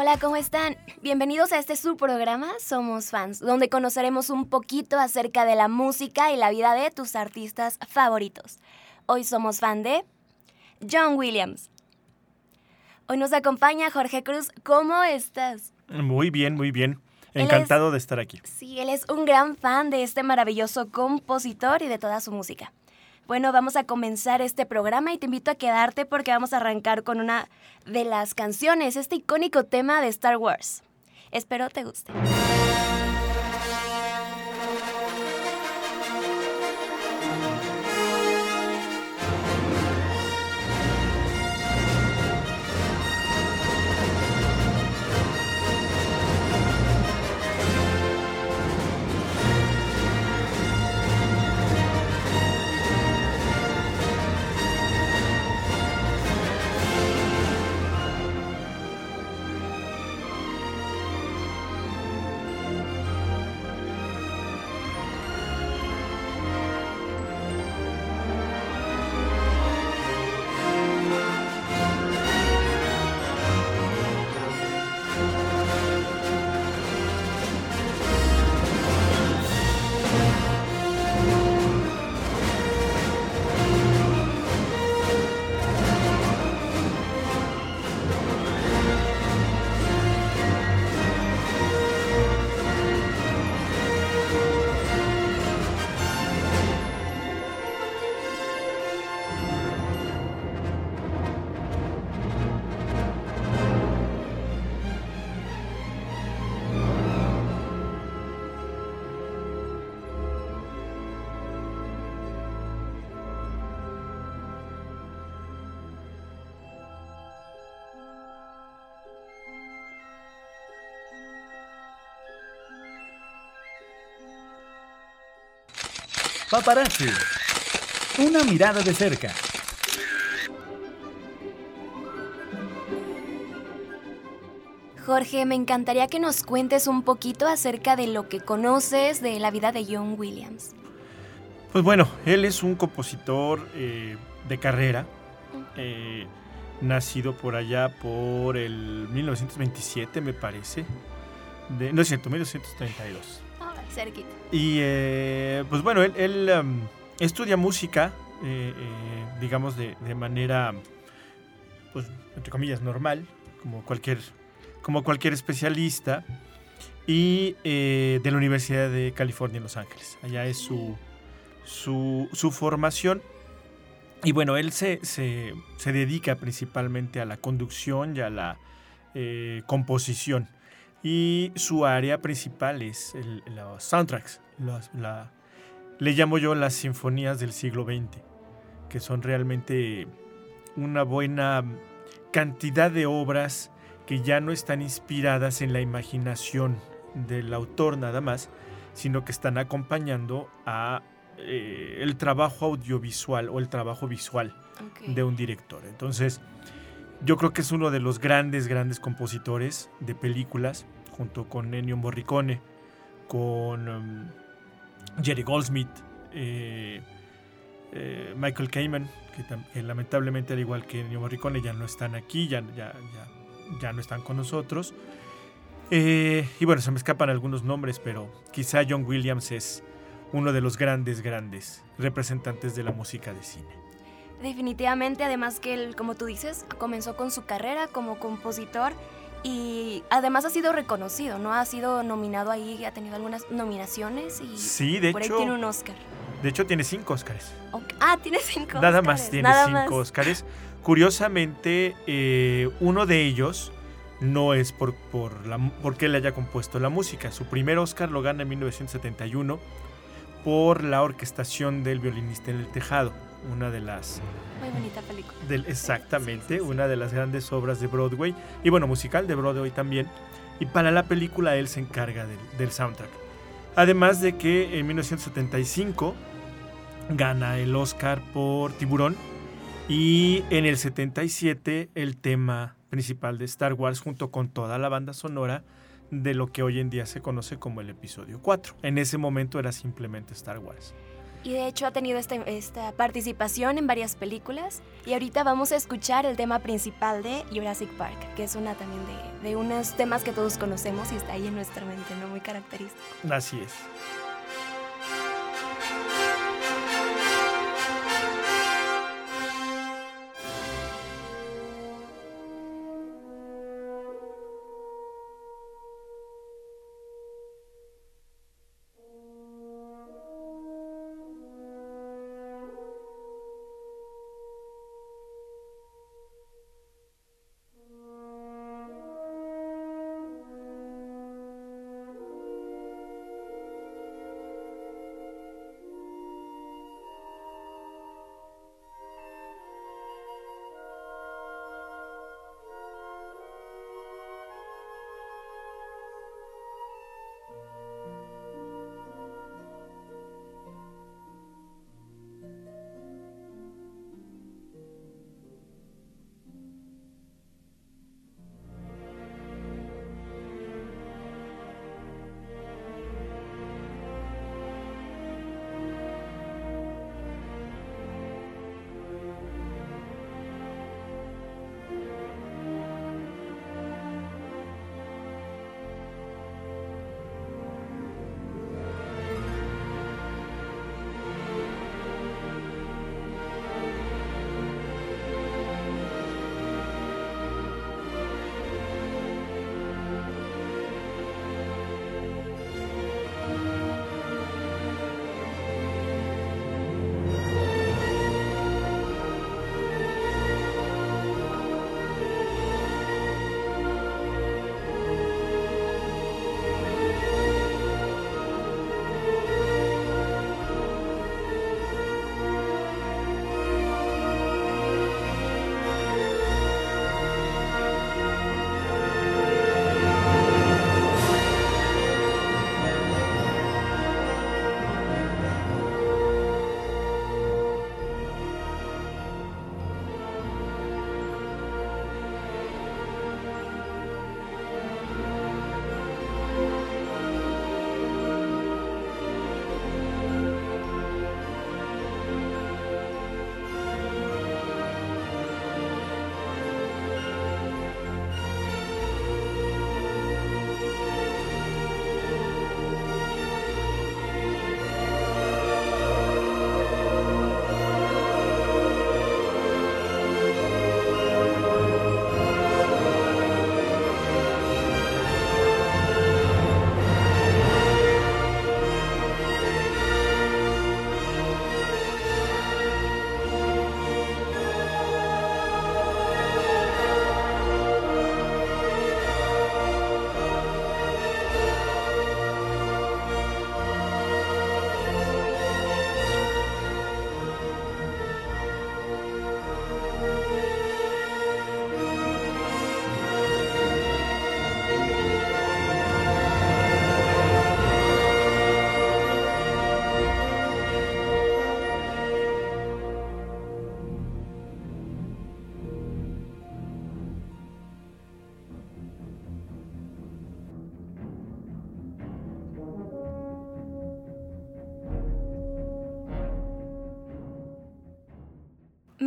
Hola, ¿cómo están? Bienvenidos a este subprograma Somos Fans, donde conoceremos un poquito acerca de la música y la vida de tus artistas favoritos. Hoy somos fan de John Williams. Hoy nos acompaña Jorge Cruz. ¿Cómo estás? Muy bien, muy bien. Encantado de estar aquí. Sí, él es un gran fan de este maravilloso compositor y de toda su música. Bueno, vamos a comenzar este programa y te invito a quedarte porque vamos a arrancar con una de las canciones, este icónico tema de Star Wars. Espero te guste. Paparazzi. Una mirada de cerca. Jorge, me encantaría que nos cuentes un poquito acerca de lo que conoces de la vida de John Williams. Pues bueno, él es un compositor eh, de carrera, eh, nacido por allá por el 1927, me parece. De, no es cierto, 1932. Y eh, pues bueno, él, um, estudia música, eh, eh, digamos, de, de, manera, pues, entre comillas, normal, como cualquier, como cualquier especialista, y de la Universidad de California en Los Ángeles. Allá es su, su, su formación. Y bueno, él se, se, se, dedica principalmente a la conducción y a la composición y su área principal es el, los soundtracks. La, le llamo yo las sinfonías del siglo XX, que son realmente una buena cantidad de obras que ya no están inspiradas en la imaginación del autor nada más, sino que están acompañando a eh, el trabajo audiovisual o el trabajo visual okay. de un director. Entonces, yo creo que es uno de los grandes, grandes compositores de películas, junto con Ennio Morricone, con um, Jerry Goldsmith, eh, eh, Michael Kamen, que, lamentablemente al igual que Ennio Morricone ya no están aquí, ya, ya, ya, ya no están con nosotros. Eh, y bueno, se me escapan algunos nombres, pero quizá John Williams es uno de los grandes, grandes representantes de la música de cine. Definitivamente, además que él, como tú dices, comenzó con su carrera como compositor y además ha sido reconocido, ¿no? Ha sido nominado ahí, ha tenido algunas nominaciones y sí, de por hecho, ahí tiene un Oscar. De hecho, tiene cinco Oscars. Okay. Ah, tiene cinco Nada Oscars. más tiene Nada cinco más. Oscars. Curiosamente, eh, uno de ellos no es por, por la, porque él haya compuesto la música. Su primer Oscar lo gana en 1971 por la orquestación del violinista en el tejado. Una de las Muy bonita película. del, exactamente, Sí, sí, sí. una de las grandes obras de Broadway y bueno, musical de Broadway también. Y para la película él se encarga del, del soundtrack. Además de que en 1975 gana el Oscar por Tiburón y en el 77 el tema principal de Star Wars junto con toda la banda sonora de lo que hoy en día se conoce como el episodio 4. En ese momento era simplemente Star Wars. Y de hecho ha tenido esta, participación en varias películas. Y ahorita vamos a escuchar el tema principal de Jurassic Park, que es una también de, de unos temas que todos conocemos y está ahí en nuestra mente, ¿no? Muy característico. Así es.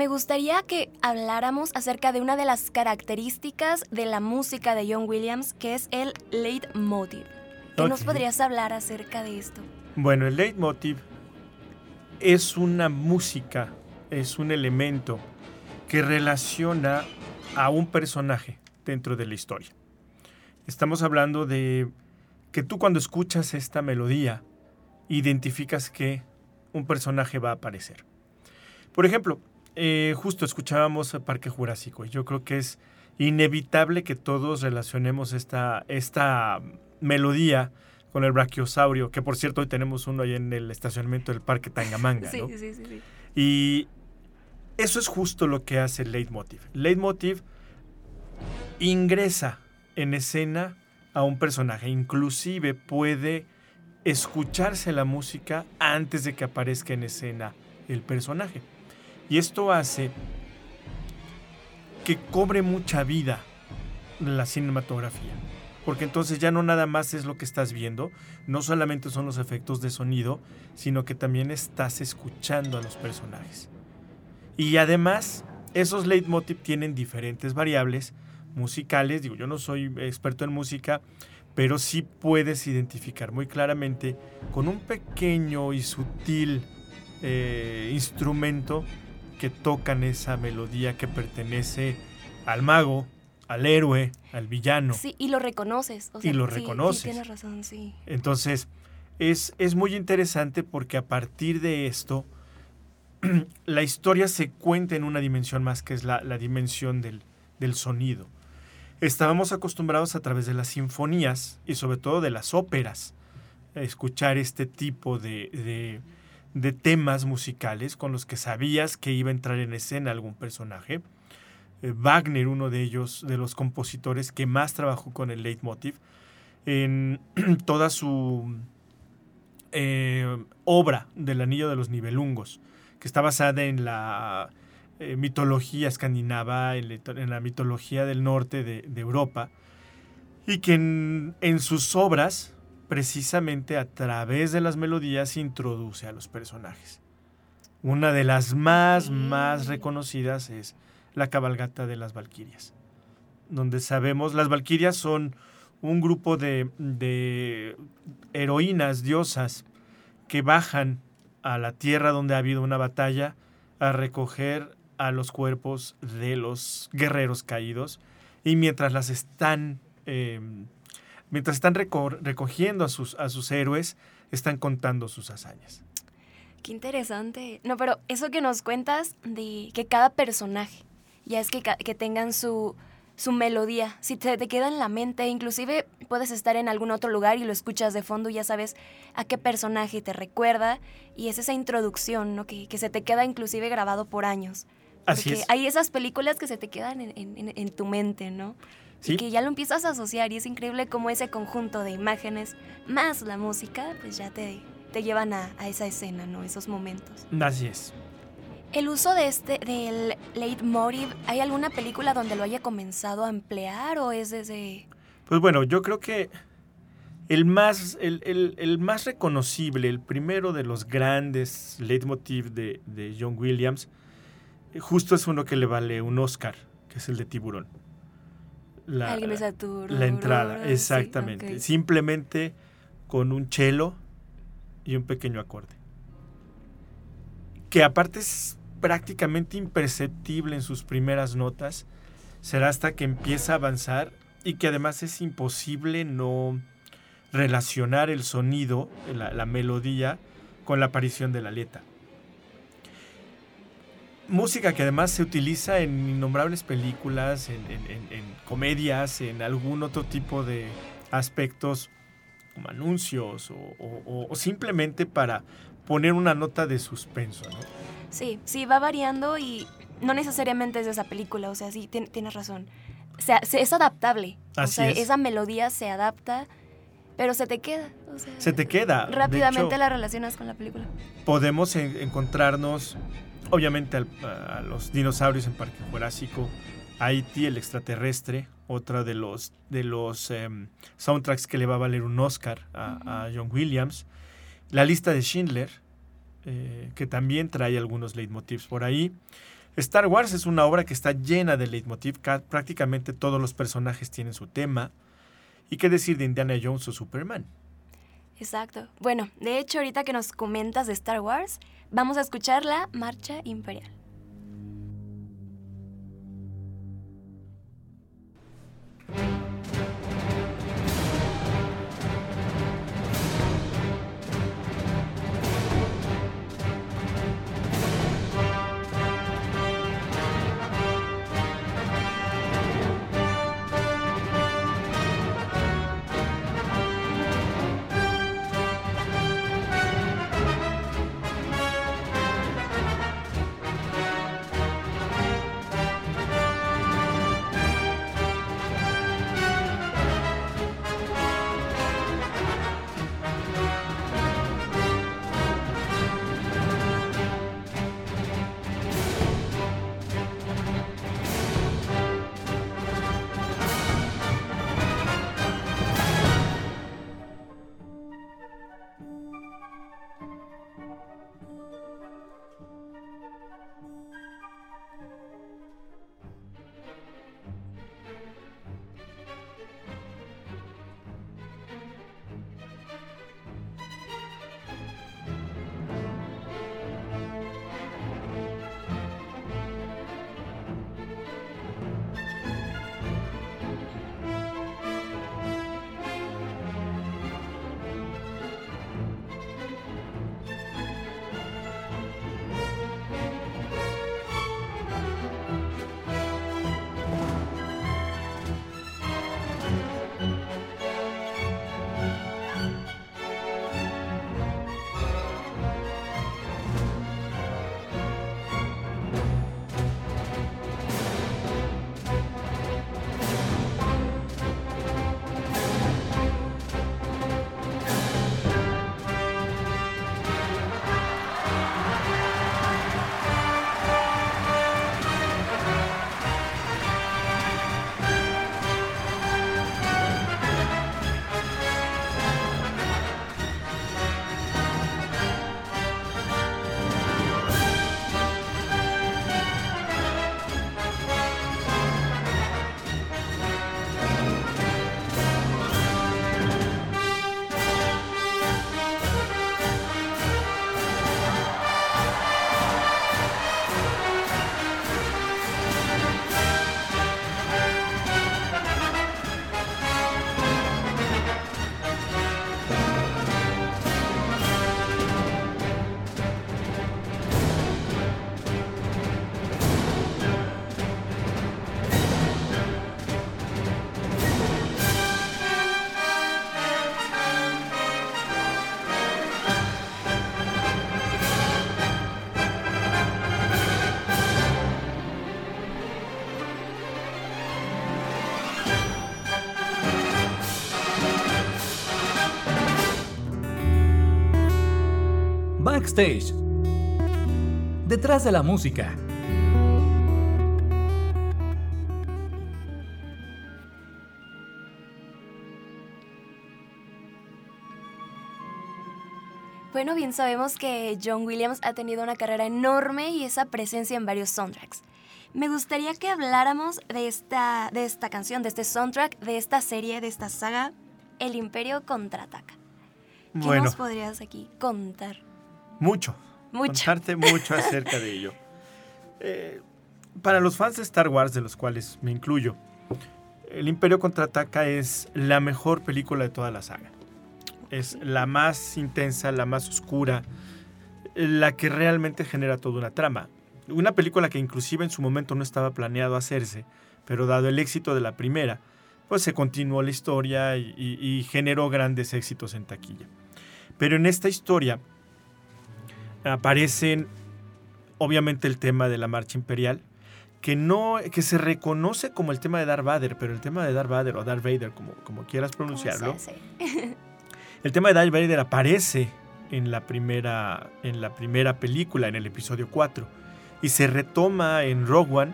Me gustaría que habláramos acerca de una de las características de la música de John Williams, que es el leitmotiv. ¿Qué nos podrías hablar acerca de esto? Bueno, el leitmotiv es una música, es un elemento que relaciona a un personaje dentro de la historia. Estamos hablando de que tú cuando escuchas esta melodía identificas que un personaje va a aparecer. Por ejemplo, eh, justo escuchábamos Parque Jurásico y yo creo que es inevitable que todos relacionemos esta, esta melodía con el brachiosaurio, que por cierto hoy tenemos uno ahí en el estacionamiento del Parque Tangamanga, ¿no? sí, sí, sí. Y eso es justo lo que hace leitmotiv. Leitmotiv ingresa en escena a un personaje, inclusive puede escucharse la música antes de que aparezca en escena el personaje. Y esto hace que cobre mucha vida la cinematografía. Porque entonces ya no nada más es lo que estás viendo, no solamente son los efectos de sonido, sino que también estás escuchando a los personajes. Y además, esos leitmotiv tienen diferentes variables musicales. Digo, yo no soy experto en música, pero sí puedes identificar muy claramente con un pequeño y sutil eh, instrumento que tocan esa melodía que pertenece al mago, al héroe, al villano. Sí, y lo reconoces. y lo reconoces. tienes razón, sí. Entonces, es, es muy interesante porque a partir de esto, la historia se cuenta en una dimensión más que es la, dimensión del, del, sonido. Estábamos acostumbrados a través de las sinfonías y sobre todo de las óperas a escuchar este tipo de de temas musicales con los que sabías que iba a entrar en escena algún personaje. Eh, Wagner, uno de ellos, de los compositores que más trabajó con el leitmotiv, en toda su eh, obra del Anillo de los Nibelungos, que está basada en la eh, mitología escandinava, en, la mitología del norte de, Europa, y que en sus obras precisamente a través de las melodías introduce a los personajes. Una de las más, más reconocidas es la cabalgata de las Valquirias, donde sabemos, las Valquirias son un grupo de, de heroínas, diosas, que bajan a la tierra donde ha habido una batalla a recoger a los cuerpos de los guerreros caídos y mientras las están em, mientras están recogiendo a sus, a sus héroes, están contando sus hazañas. Qué interesante. No, pero eso que nos cuentas de que cada personaje, ya es que, que tengan su, su melodía, si te, te, queda en la mente, inclusive puedes estar en algún otro lugar y lo escuchas de fondo y ya sabes a qué personaje te recuerda y es esa introducción, ¿no? Que, que se te queda inclusive grabado por años. Así es. Hay esas películas que se te quedan en, en, en tu mente, ¿no? Que ya lo empiezas a asociar y es increíble cómo ese conjunto de imágenes más la música, pues ya te, te llevan a, esa escena, ¿no? Esos momentos. Así es. El uso de este, del leitmotiv, ¿hay alguna película donde lo haya comenzado a emplear o es desde...? Pues bueno, yo creo que el más, el, más reconocible, el primero de los grandes leitmotiv de, de John Williams, justo es uno que le vale un Oscar, que es el de Tiburón la, la entrada, exactamente. Simplemente con un cello y un pequeño acorde. Que aparte es prácticamente imperceptible en sus primeras notas, será hasta que empieza a avanzar y que además es imposible no relacionar el sonido, la, la melodía, con la aparición de la letra música que además se utiliza en innombrables películas, en, comedias, en algún otro tipo de aspectos como anuncios o, simplemente para poner una nota de suspenso. ¿no? Sí, sí, va variando y no necesariamente es de esa película, o sea, sí, tienes razón. O sea, es adaptable. o sea, esa melodía se adapta, pero se te queda. se te queda. Rápidamente la relacionas con la película. Podemos encontrarnos obviamente a los dinosaurios en Parque Jurásico, Haití, el extraterrestre, otra de los, de los em, soundtracks que le va a valer un Oscar a, John Williams, la lista de Schindler, eh, que también trae algunos leitmotivs por ahí. Star Wars es una obra que está llena de leitmotiv, prácticamente todos los personajes tienen su tema. ¿Y qué decir de Indiana Jones o Superman? Exacto. Bueno, de hecho, ahorita que nos comentas de Star Wars, vamos a escuchar la Marcha Imperial. Backstage. Detrás de la música. Bueno, bien sabemos que John Williams ha tenido una carrera enorme y esa presencia en varios soundtracks. Me gustaría que habláramos de esta, de esta canción, de este soundtrack, de esta serie, de esta saga, El Imperio Contraataca. ¿Qué Bueno, nos podrías aquí contar? Mucho. Mucho. Contarte mucho acerca de ello. Eh, para los fans de Star Wars, de los cuales me incluyo, El Imperio Contraataca es la mejor película de toda la saga. Es la más intensa, la más oscura, la que realmente genera toda una trama. Una película que inclusive en su momento no estaba planeado hacerse, pero dado el éxito de la primera, pues se continuó la historia y, y- y generó grandes éxitos en taquilla. Pero en esta historia aparecen obviamente el tema de la marcha imperial, que no que se reconoce como el tema de Darth Vader, pero el tema de Darth Vader o Darth Vader, como, como quieras ¿Cómo se pronunciarlo, el tema de Darth Vader aparece en la primera, en la primera película, en el episodio 4, y se retoma en Rogue One,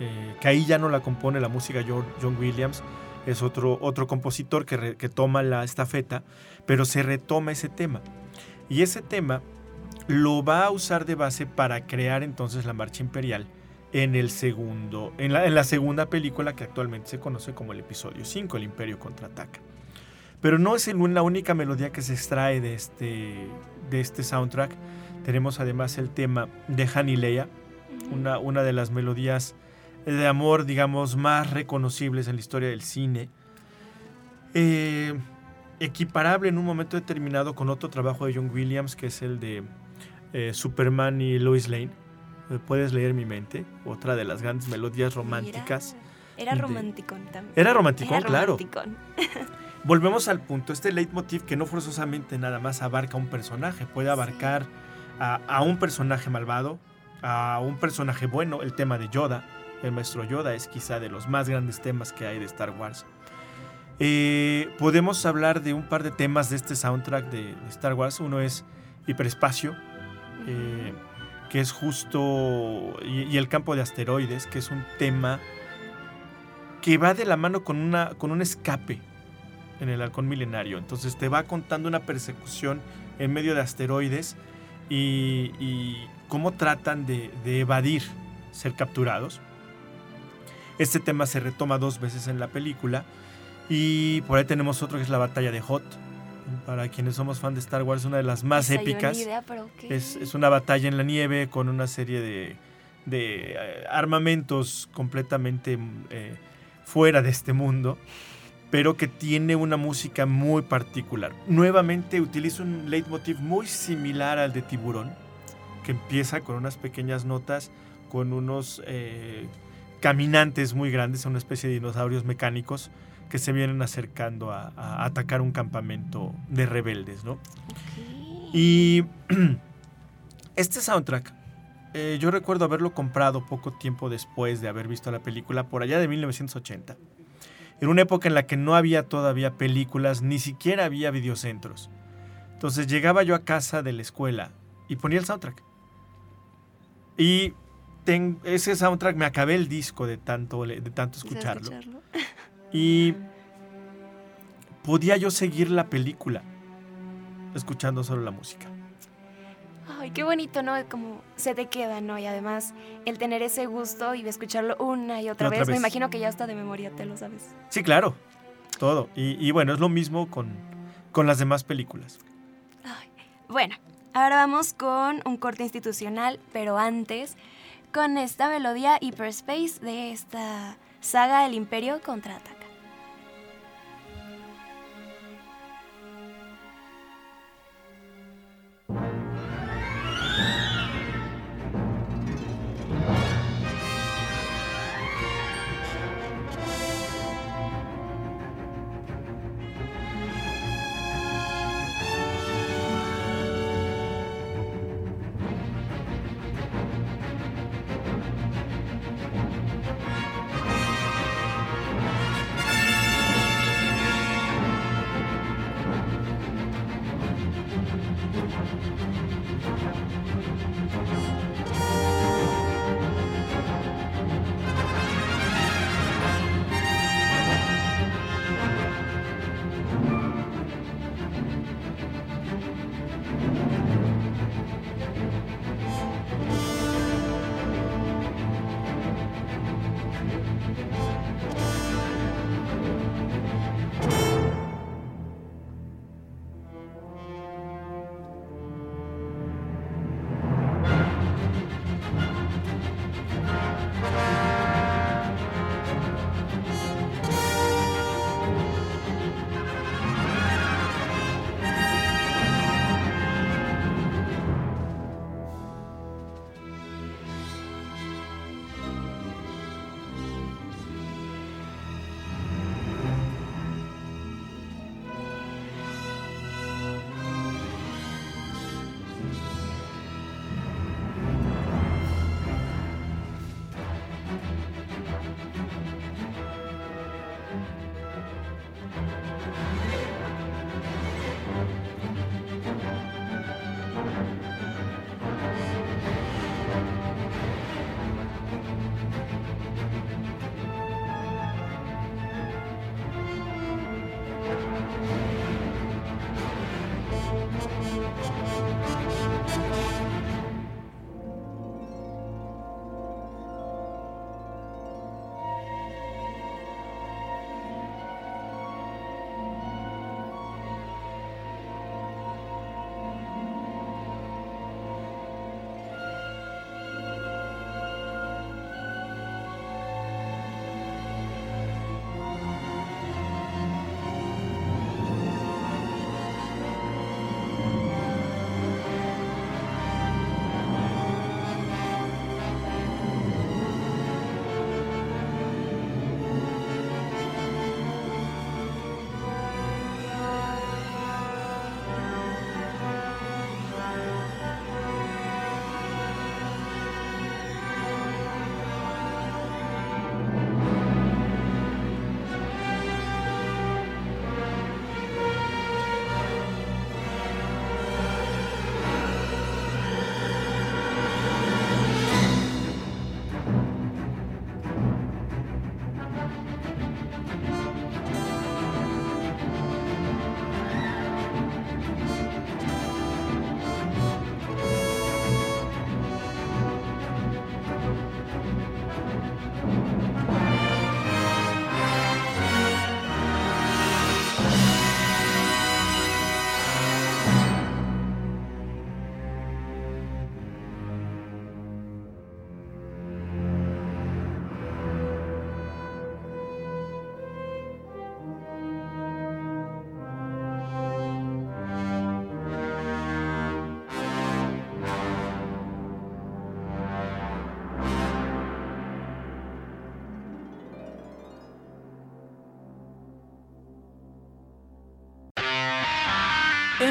eh, que ahí ya no la compone la música John, John Williams, es otro, otro compositor que, re- que toma la estafeta, pero se retoma ese tema. Y ese tema lo va a usar de base para crear entonces la marcha imperial en el segundo, en la, en la segunda película que actualmente se conoce como el episodio 5, el Imperio contraataca. Pero no es el- la única melodía que se extrae de este, de este soundtrack. Tenemos además el tema de Han y Leia, una, una de las melodías de amor, digamos, más reconocibles en la historia del cine. Eh, equiparable en un momento determinado con otro trabajo de John Williams, que es el de eh, Superman y Lois Lane. Eh, Puedes leer mi mente, otra de las grandes melodías románticas. Era de- romanticón también. Era romanticón, Era claro. romanticón. Volvemos al punto, este leitmotiv que no forzosamente nada más abarca a un personaje, puede abarcar a, a un personaje malvado, a un personaje bueno, el tema de Yoda, el maestro Yoda es quizá de los más grandes temas que hay de Star Wars. Eh, podemos hablar de un par de temas de este soundtrack de, de Star Wars, uno es Hiperespacio, eh, que es justo, y, el campo de asteroides, que es un tema que va de la mano con, una, con un escape en el halcón milenario. Entonces te va contando una persecución en medio de asteroides y, cómo tratan de, evadir ser capturados. Este tema se retoma dos veces en la película. Y por ahí tenemos otro que es la batalla de Hoth. Para quienes somos fan de Star Wars, una de las más Esa épicas. idea, pero. Es, es una batalla en la nieve con una serie de, de, eh, armamentos completamente mm, eh, fuera de este mundo, pero que tiene una música muy particular. Nuevamente utiliza un leitmotiv muy similar al de Tiburón, que empieza con unas pequeñas notas, con unos eh, caminantes muy grandes, una especie de dinosaurios mecánicos que se vienen acercando a, a atacar un campamento de rebeldes, ¿no? Y este soundtrack, eh, yo recuerdo haberlo comprado poco tiempo después de haber visto la película, por allá de 1980. En una época en la que no había todavía películas, ni siquiera había videocentros. Entonces llegaba yo a casa de la escuela y ponía el soundtrack. Y ten- ese soundtrack me acabé el disco de tanto, de tanto ¿Quieres escucharlo. escucharlo? Y podía yo seguir la película escuchando solo la música. Ay, qué bonito, ¿no? Como se te queda, ¿no? Y además, el tener ese gusto y escucharlo una y otra, Otra vez, me imagino que ya hasta de memoria te lo sabes. Sí, claro, todo. Y, y bueno, es lo mismo con, con las demás películas. Ay, Bueno, ahora vamos con un corte institucional, pero antes, con esta melodía Hyperspace de esta saga El Imperio contraataca.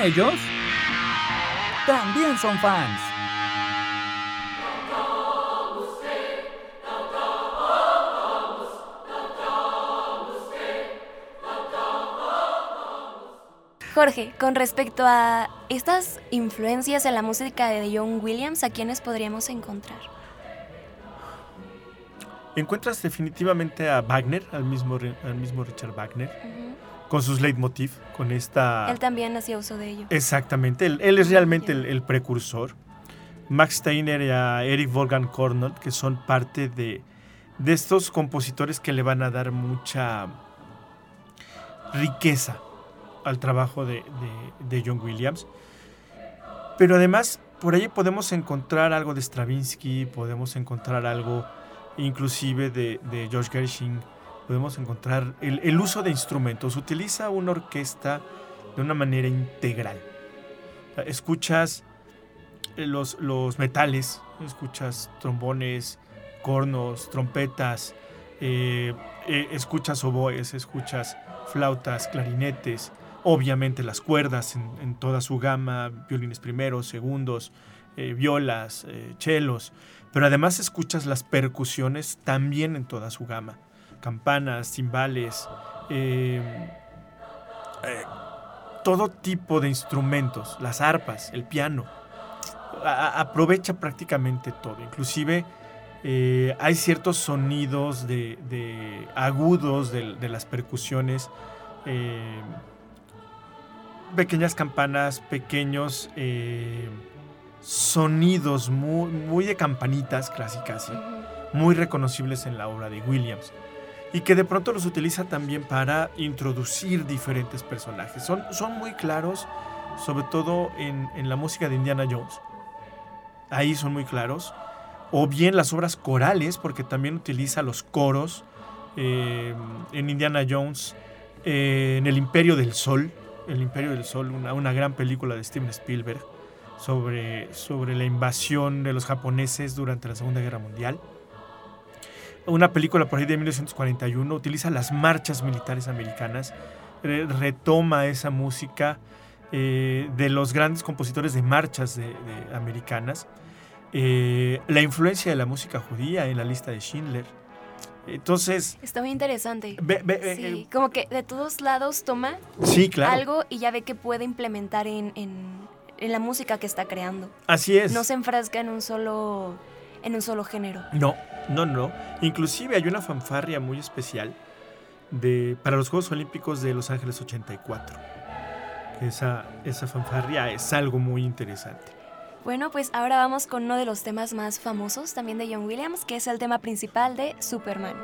Ellos también son fans. Jorge, con respecto a estas influencias en la música de John Williams, ¿a quiénes podríamos encontrar? Encuentras definitivamente a Wagner, al mismo, al mismo Richard Wagner, con sus leitmotiv, con esta... Él también hacía uso de ello. Exactamente, él, es realmente el, precursor. Max Steiner y a Eric Wolfgang Korngold, que son parte de, de estos compositores que le van a dar mucha riqueza al trabajo de, John Williams. Pero además, por ahí podemos encontrar algo de Stravinsky, podemos encontrar algo inclusive de, George Gershwin, podemos encontrar el, uso de instrumentos. Utiliza una orquesta de una manera integral. Escuchas los, los metales, escuchas trombones, cornos, trompetas, eh, eh, escuchas oboes, escuchas flautas, clarinetes, obviamente las cuerdas en, toda su gama, violines primeros, segundos, eh, violas, eh, chelos, pero además escuchas las percusiones también en toda su gama, campanas, timbales, em, eh, todo tipo de instrumentos, las arpas, el piano, aprovecha prácticamente todo, inclusive hay ciertos sonidos de, agudos de, de, las percusiones em, pequeñas campanas, pequeños eh, sonidos muy, muy, de campanitas clásicas, muy reconocibles en la obra de Williams. Y que de pronto los utiliza también para introducir diferentes personajes. Son, son muy claros, sobre todo en, la música de Indiana Jones. Ahí son muy claros. O bien las obras corales, porque también utiliza los coros eh, en Indiana Jones, eh, en El Imperio del Sol, el Imperio del Sol, una, gran película de Steven Spielberg sobre, sobre la invasión de los japoneses durante la Segunda Guerra Mundial. Una película por ahí de 1941 utiliza las marchas militares americanas, retoma esa música eh, de los grandes compositores de marchas de, americanas, eh, la influencia de la música judía en la lista de Schindler, entonces... Está muy interesante. sí, eh, como que de todos lados toma sí, claro. algo y ya ve que puede implementar en, la música que está creando. Así es. No se enfrasca en un solo, en un solo género. No, no, no. Inclusive hay una fanfarria muy especial de, para los Juegos Olímpicos de Los Ángeles 84. Esa, esa fanfarria es algo muy interesante. Bueno, pues ahora vamos con uno de los temas más famosos también de John Williams, que es el tema principal de Superman.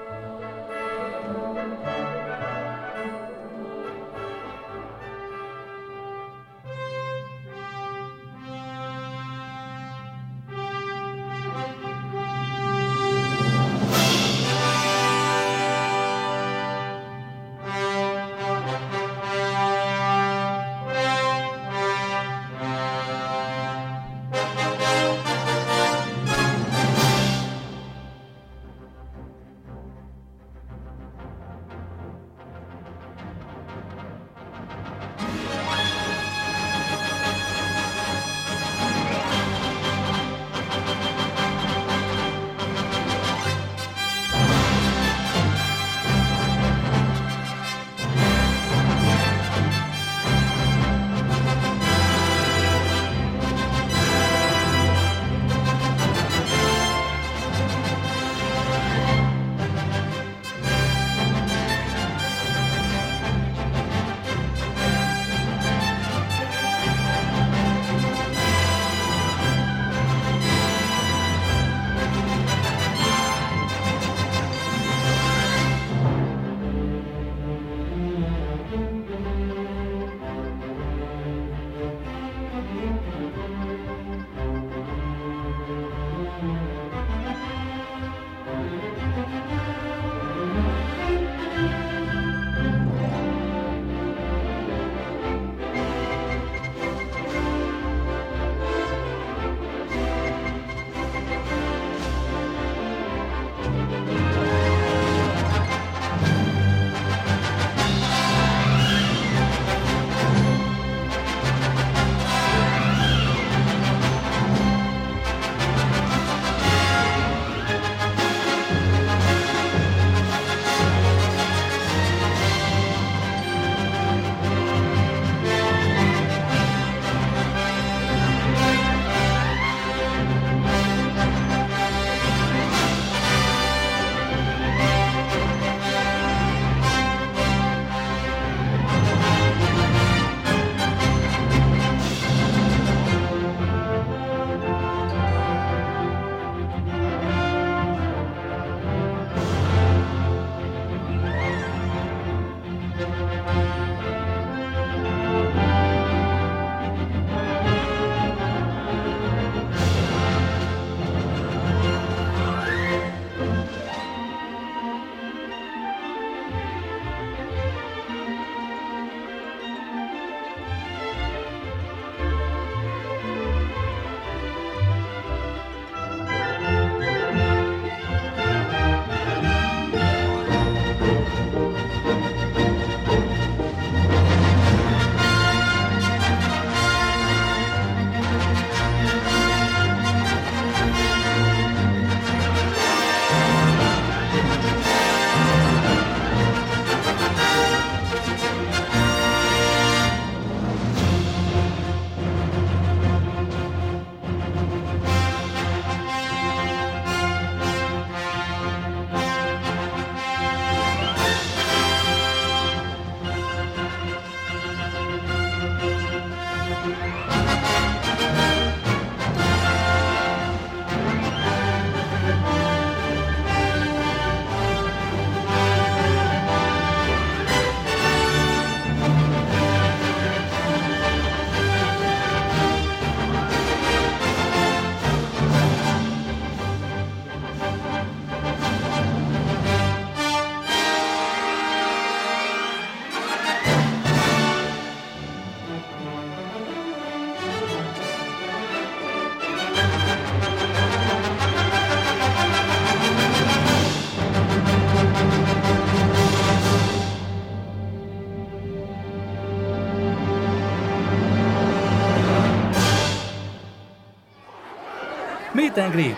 Meet and Greet,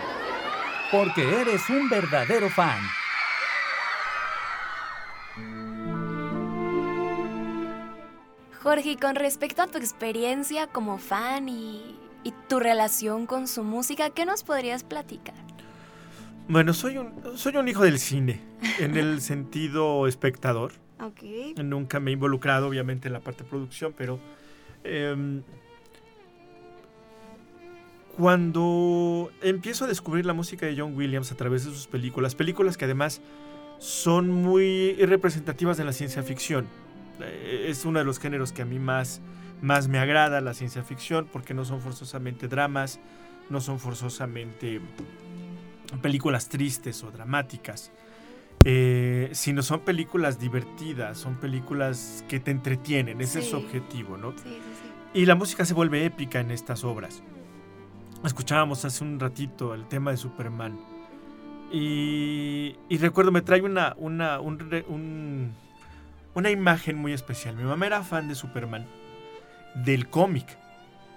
porque eres un verdadero fan. Jorge, y con respecto a tu experiencia como fan y, y tu relación con su música, ¿qué nos podrías platicar? Bueno, soy un, soy un hijo del cine, en el sentido espectador. Ok. Nunca me he involucrado, obviamente, en la parte de producción, pero em, cuando empiezo a descubrir la música de John Williams a través de sus películas, películas que además son muy representativas de la ciencia ficción. Eh, es uno de los géneros que a mí más, más me agrada, la ciencia ficción, porque no son forzosamente dramas, no son forzosamente películas tristes o dramáticas, eh, sino son películas divertidas, son películas que te entretienen, ese es su objetivo, ¿no? Sí, sí, sí. Y la música se vuelve épica en estas obras. Escuchábamos hace un ratito el tema de Superman. Y, y recuerdo, me trae una, una, una imagen muy especial. Mi mamá era fan de Superman, del cómic.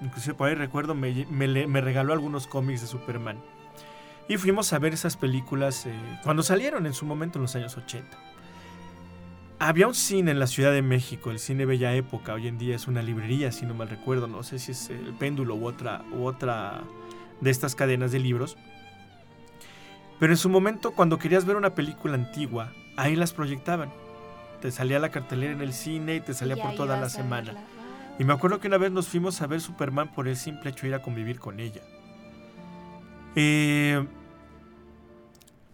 Inclusive por ahí recuerdo, me, me regaló algunos cómics de Superman. Y fuimos a ver esas películas eh, cuando salieron en su momento en los años 80. Había un cine en la Ciudad de México, el cine Bella Época, hoy en día es una librería, si no mal recuerdo, no sé si es el péndulo u otra, u otra de estas cadenas de libros. Pero en su momento, cuando querías ver una película antigua, ahí las proyectaban. Te salía la cartelera en el cine y te salía Y por toda la semana. Y me acuerdo que una vez nos fuimos a ver Superman por el simple hecho de ir a convivir con ella. Eh,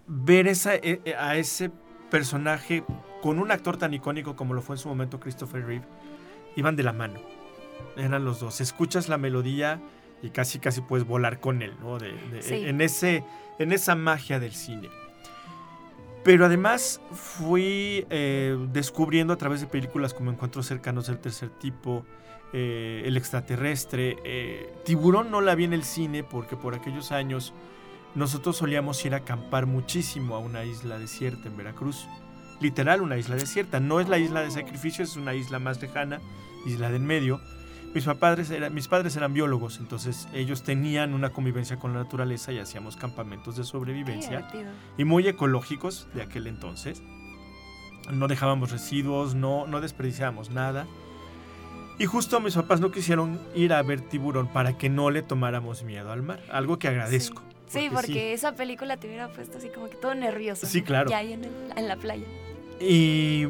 ver esa, eh, eh, a ese personaje con un actor tan icónico como lo fue en su momento Christopher Reeve, iban de la mano. Eran los dos. Escuchas la melodía y casi casi puedes volar con él, ¿no? De- de- Sí. en, ese, en esa magia del cine. Pero además fui eh, descubriendo a través de películas como Encuentros cercanos del tercer tipo, eh, El extraterrestre, eh, Tiburón no la vi en el cine porque por aquellos años nosotros solíamos ir a acampar muchísimo a una isla desierta en Veracruz. Literal, una isla desierta. No es la isla de sacrificio, es una isla más lejana, isla de en medio. Mis padres, eran, mis padres eran biólogos, entonces ellos tenían una convivencia con la naturaleza y hacíamos campamentos de sobrevivencia y muy ecológicos de aquel entonces. No dejábamos residuos, no, no desperdiciábamos nada. Y justo mis papás no quisieron ir a ver tiburón para que no le tomáramos miedo al mar, algo que agradezco. Sí, porque esa película te hubiera puesto así como que todo nervioso. Sí, claro. Ya ahí en, el- en la playa. Y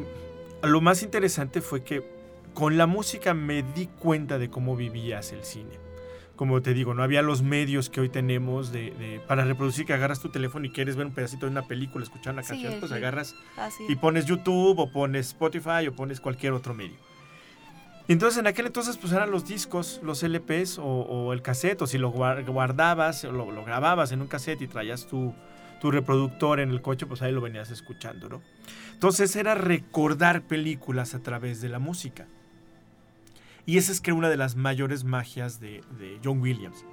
lo más interesante fue que con la música me di cuenta de cómo vivías el cine. Como te digo, no había los medios que hoy tenemos de, de- para reproducir que agarras tu teléfono y quieres ver un pedacito de una película, escuchar una canción, pues agarras Así. y pones YouTube o pones Spotify o pones cualquier otro medio. Entonces en aquel entonces pues eran los discos, los LPs o, o el cassette o si lo guar- guardabas o lo, lo grababas en un cassette y traías tu, tu reproductor en el coche pues ahí lo venías escuchando, ¿no? Entonces era recordar películas a través de la música. Y esa es que una de las mayores magias de, John Williams,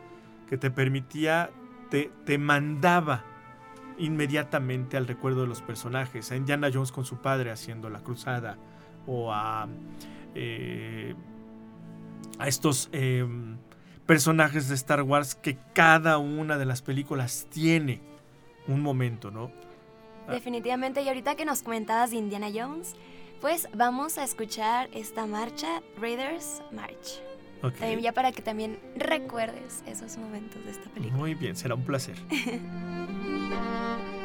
que te permitía, te, te mandaba inmediatamente al recuerdo de los personajes. A Indiana Jones con su padre haciendo la cruzada. O a, eh, a estos eh, personajes de Star Wars que cada una de las películas tiene un momento, ¿no? Definitivamente. Y ahorita que nos comentabas de Indiana Jones, pues vamos a escuchar esta marcha, Raiders March. Ok. También ya para que también recuerdes esos momentos de esta película. Muy bien, será un placer.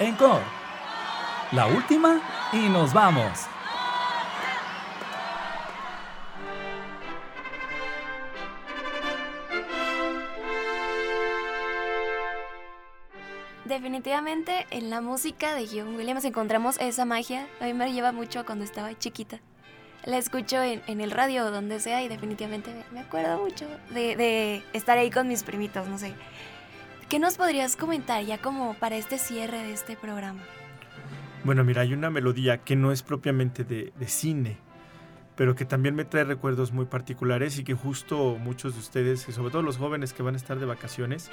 Encore. La última y nos vamos. Definitivamente en la música de John Williams encontramos esa magia. A mí me lleva mucho cuando estaba chiquita. La escucho en, el radio o donde sea y definitivamente me, me acuerdo mucho de, de estar ahí con mis primitos, no sé. ¿Qué nos podrías comentar ya como para este cierre de este programa? Bueno, mira, hay una melodía que no es propiamente de, de cine, pero que también me trae recuerdos muy particulares y que justo muchos de ustedes, y sobre todo los jóvenes que van a estar de vacaciones,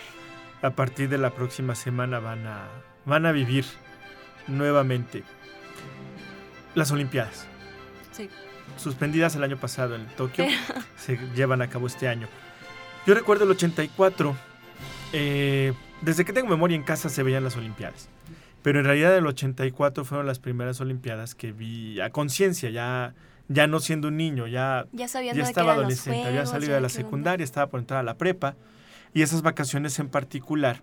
a partir de la próxima semana van a, van a vivir nuevamente las Olimpiadas. Sí. Suspendidas el año pasado en Tokio, se llevan a cabo este año. Yo recuerdo el 84, eh, desde que tengo memoria en casa se veían las Olimpiadas. Pero en realidad el 84 fueron las primeras Olimpiadas que vi a conciencia, ya, ya no siendo un niño, ya, Ya ya estaba adolescente, había juegos, salido ya de la secundaria, estaba por entrar a la prepa. Y esas vacaciones en particular,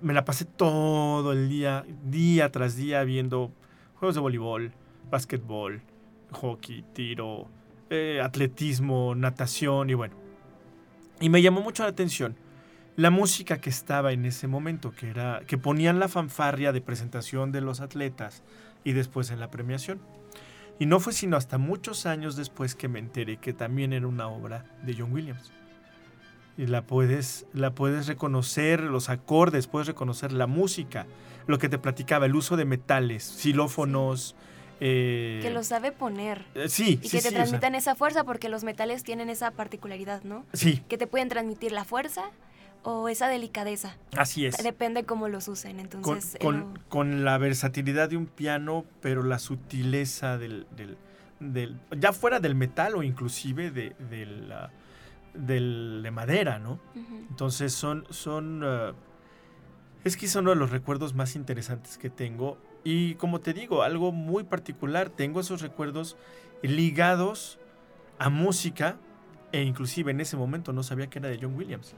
me la pasé todo el día, día tras día, viendo juegos de voleibol, básquetbol, hockey, tiro, eh, atletismo, natación y bueno. Y me llamó mucho la atención la música que estaba en ese momento, que era que ponían la fanfarria de presentación de los atletas y después en la premiación. Y no fue sino hasta muchos años después que me enteré que también era una obra de John Williams. Y la puedes, la puedes reconocer, los acordes, puedes reconocer la música, lo que te platicaba, el uso de metales, xilófonos. eh, Que lo sabe poner. eh, sí, Y sí, que te sí, o sea, transmitan esa fuerza porque los metales tienen esa particularidad, ¿no? sí, Que te pueden transmitir la fuerza o esa delicadeza. así es. Depende cómo los usen. con, Entonces, con- eh, con la versatilidad de un piano, pero la sutileza del, del- del- ya fuera del metal o inclusive de, ah, del- de madera, ¿no? Entonces son, son, ah, es es uno de los recuerdos más interesantes que tengo y como te digo, algo muy particular, tengo esos recuerdos ligados a música e inclusive en ese momento no sabía que era de John Williams.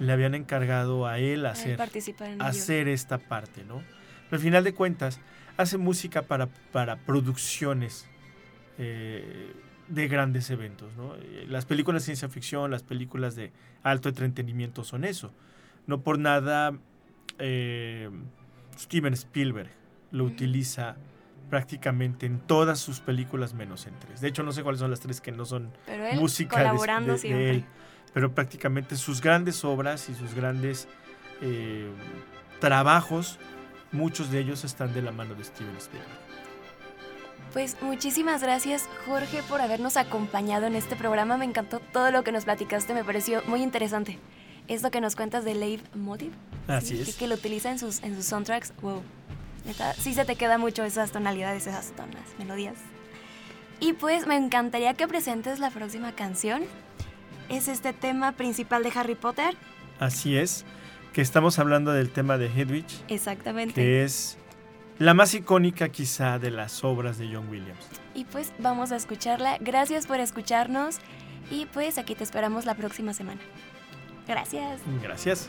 Le habían encargado a él hacer en hacer esta parte, ¿no? Al final de cuentas, hace música para, para producciones eh, de grandes eventos, ¿no? Las películas de ciencia ficción, las películas de alto entretenimiento son eso. No por nada eh, Steven Spielberg lo utiliza prácticamente en todas sus películas menos en tres. De hecho, no sé cuáles son las tres que no son Pero él música de- colaborando de- de siempre. él, pero prácticamente sus grandes obras y sus grandes eh, trabajos, muchos de ellos están de la mano de Steven Spielberg. Pues muchísimas gracias Jorge por habernos acompañado en este programa. Me encantó todo lo que nos platicaste, me pareció muy interesante. Esto que nos cuentas de Lave Motive. Así sí, es. Que, que lo utiliza en sus, en sus soundtracks. Wow. Neta, sí se te queda mucho esas tonalidades, esas tonas, melodías. Y pues me encantaría que presentes la próxima canción. Es este tema principal de Harry Potter. Así es, que estamos hablando del tema de Hedwig, Exactamente. que es la más icónica quizá de las obras de John Williams. Y pues vamos a escucharla. Gracias por escucharnos. Y pues aquí te esperamos la próxima semana. Gracias. Gracias.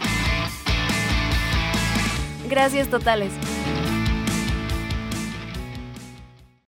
Gracias totales.